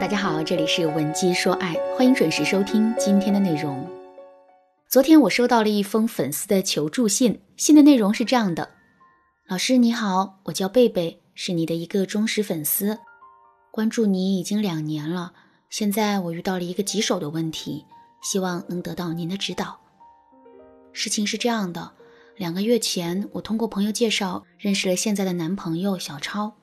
大家好，这里是文姬说爱，欢迎准时收听今天的内容。昨天我收到了一封粉丝的求助信，信的内容是这样的：老师你好，我叫贝贝，是你的一个忠实粉丝，关注你已经两年了。现在我遇到了一个棘手的问题，希望能得到您的指导。事情是这样的，两个月前我通过朋友介绍认识了现在的男朋友小超。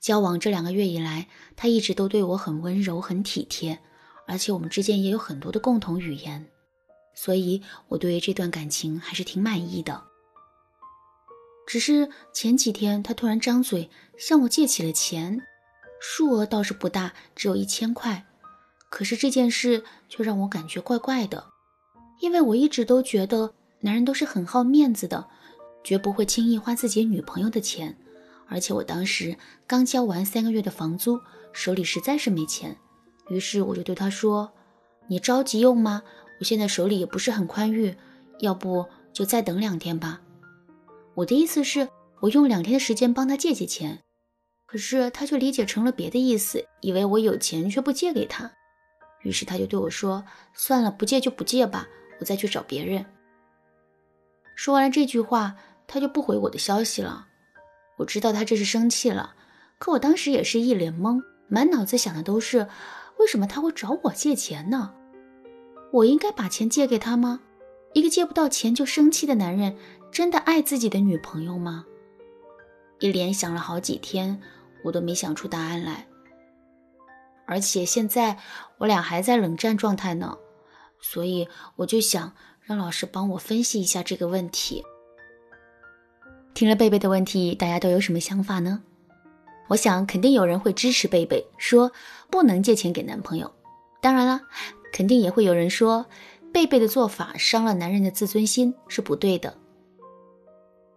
交往这两个月以来，他一直都对我很温柔、很体贴，而且我们之间也有很多的共同语言，所以我对于这段感情还是挺满意的。只是前几天他突然张嘴向我借起了钱，数额倒是不大，只有一千块。可是这件事却让我感觉怪怪的，因为我一直都觉得男人都是很好面子的，绝不会轻易花自己女朋友的钱。而且我当时刚交完三个月的房租，手里实在是没钱，于是我就对他说：“你着急用吗？我现在手里也不是很宽裕，要不就再等两天吧。”我的意思是，我用两天的时间帮他借借钱，可是他却理解成了别的意思，以为我有钱却不借给他，于是他就对我说：“算了，不借就不借吧，我再去找别人。”说完了这句话，他就不回我的消息了。我知道他这是生气了，可我当时也是一脸懵，满脑子想的都是，为什么他会找我借钱呢？我应该把钱借给他吗？一个借不到钱就生气的男人，真的爱自己的女朋友吗？一连想了好几天，我都没想出答案来。而且现在我俩还在冷战状态呢，所以我就想让老师帮我分析一下这个问题。听了贝贝的问题，大家都有什么想法呢？我想肯定有人会支持贝贝，说不能借钱给男朋友。当然了，肯定也会有人说贝贝的做法伤了男人的自尊心，是不对的。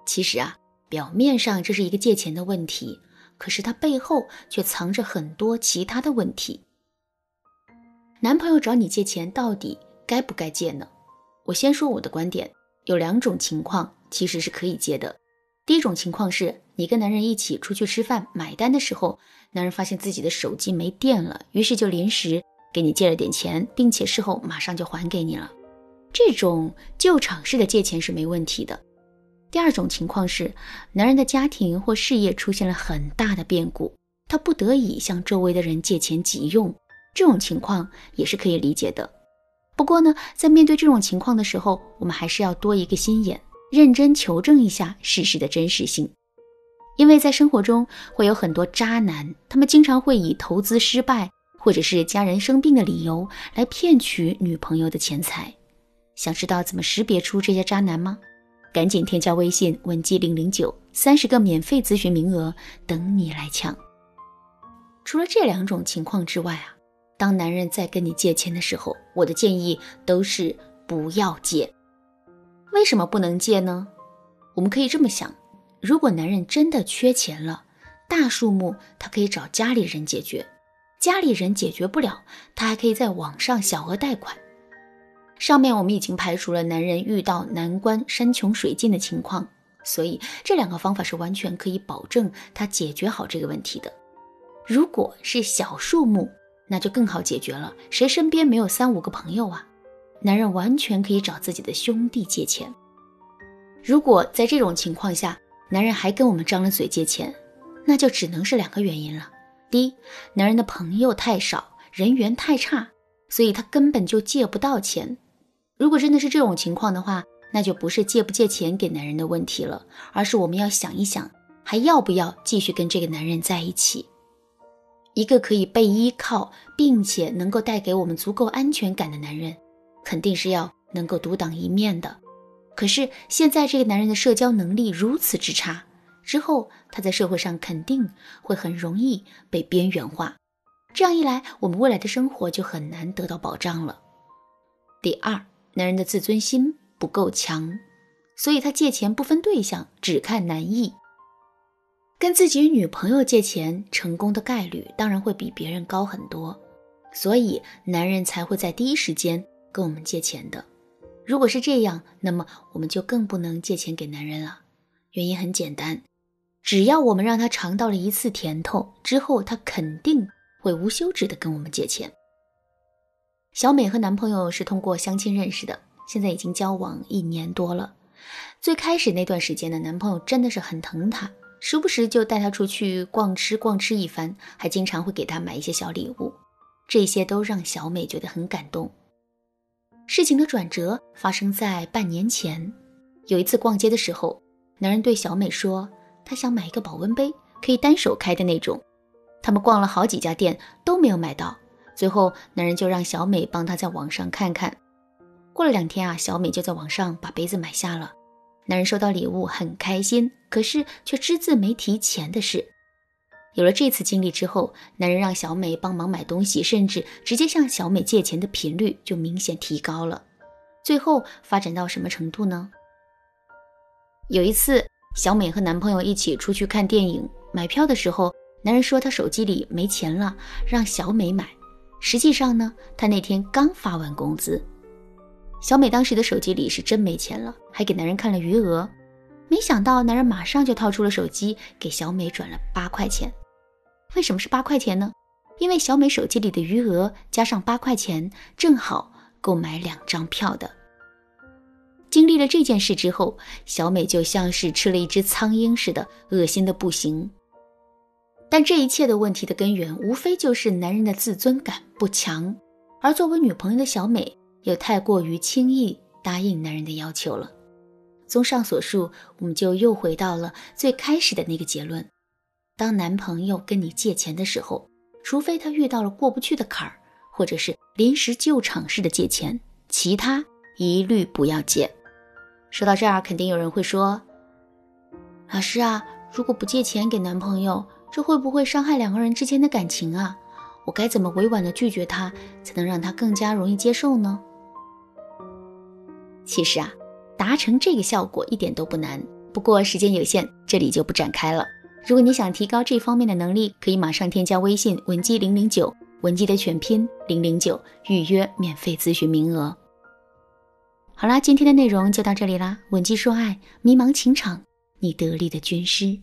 其实啊，表面上这是一个借钱的问题，可是它背后却藏着很多其他的问题。男朋友找你借钱，到底该不该借呢？我先说我的观点，有两种情况其实是可以借的。第一种情况是你跟男人一起出去吃饭买单的时候，男人发现自己的手机没电了，于是就临时给你借了点钱，并且事后马上就还给你了。这种救场式的借钱是没问题的。第二种情况是男人的家庭或事业出现了很大的变故，他不得已向周围的人借钱急用，这种情况也是可以理解的。不过呢，在面对这种情况的时候，我们还是要多一个心眼。认真求证一下事实的真实性，因为在生活中会有很多渣男，他们经常会以投资失败或者是家人生病的理由来骗取女朋友的钱财。想知道怎么识别出这些渣男吗？赶紧添加微信文姬零零九，三十个免费咨询名额等你来抢。除了这两种情况之外啊，当男人在跟你借钱的时候，我的建议都是不要借。为什么不能借呢？我们可以这么想：如果男人真的缺钱了，大数目他可以找家里人解决；家里人解决不了，他还可以在网上小额贷款。上面我们已经排除了男人遇到难关山穷水尽的情况，所以这两个方法是完全可以保证他解决好这个问题的。如果是小数目，那就更好解决了。谁身边没有三五个朋友啊？男人完全可以找自己的兄弟借钱。如果在这种情况下，男人还跟我们张了嘴借钱，那就只能是两个原因了：第一，男人的朋友太少，人缘太差，所以他根本就借不到钱。如果真的是这种情况的话，那就不是借不借钱给男人的问题了，而是我们要想一想，还要不要继续跟这个男人在一起？一个可以被依靠，并且能够带给我们足够安全感的男人。肯定是要能够独当一面的，可是现在这个男人的社交能力如此之差，之后他在社会上肯定会很容易被边缘化，这样一来，我们未来的生活就很难得到保障了。第二，男人的自尊心不够强，所以他借钱不分对象，只看男意。跟自己女朋友借钱成功的概率当然会比别人高很多，所以男人才会在第一时间。跟我们借钱的，如果是这样，那么我们就更不能借钱给男人了。原因很简单，只要我们让他尝到了一次甜头之后，他肯定会无休止的跟我们借钱。小美和男朋友是通过相亲认识的，现在已经交往一年多了。最开始那段时间呢，男朋友真的是很疼她，时不时就带她出去逛吃逛吃一番，还经常会给她买一些小礼物，这些都让小美觉得很感动。事情的转折发生在半年前，有一次逛街的时候，男人对小美说，他想买一个保温杯，可以单手开的那种。他们逛了好几家店都没有买到。最后，男人就让小美帮他在网上看看。过了两天啊，小美就在网上把杯子买下了。男人收到礼物很开心，可是却只字没提钱的事。有了这次经历之后，男人让小美帮忙买东西，甚至直接向小美借钱的频率就明显提高了。最后发展到什么程度呢？有一次，小美和男朋友一起出去看电影，买票的时候，男人说他手机里没钱了，让小美买。实际上呢，他那天刚发完工资，小美当时的手机里是真没钱了，还给男人看了余额，没想到男人马上就掏出了手机给小美转了八块钱。为什么是八块钱呢？因为小美手机里的余额加上八块钱，正好够买两张票的。经历了这件事之后，小美就像是吃了一只苍蝇似的，恶心的不行。但这一切的问题的根源，无非就是男人的自尊感不强，而作为女朋友的小美，又太过于轻易答应男人的要求了。综上所述，我们就又回到了最开始的那个结论：当男朋友跟你借钱的时候，除非他遇到了过不去的坎儿，或者是临时救场式的借钱，其他一律不要借。说到这儿，肯定有人会说：“老师啊，如果不借钱给男朋友？”这会不会伤害两个人之间的感情啊？我该怎么委婉的拒绝他，才能让他更加容易接受呢？其实啊，达成这个效果一点都不难。不过时间有限，这里就不展开了。如果你想提高这方面的能力，可以马上添加微信文姬零零九，文姬的全拼零零九，预约免费咨询名额。好啦，今天的内容就到这里啦。文姬说爱，迷茫情场，你得力的军师。